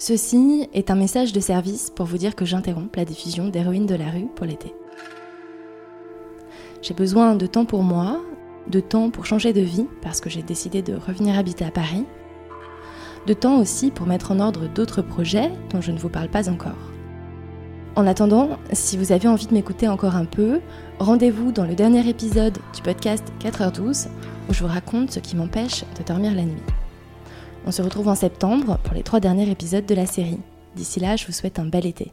Ceci est un message de service pour vous dire que j'interromps la diffusion d'Héroïne de la rue pour l'été. J'ai besoin de temps pour moi, de temps pour changer de vie parce que j'ai décidé de revenir habiter à Paris, de temps aussi pour mettre en ordre d'autres projets dont je ne vous parle pas encore. En attendant, si vous avez envie de m'écouter encore un peu, rendez-vous dans le dernier épisode du podcast 4h12 où je vous raconte ce qui m'empêche de dormir la nuit. On se retrouve en septembre pour les trois derniers épisodes de la série. D'ici là, je vous souhaite un bel été.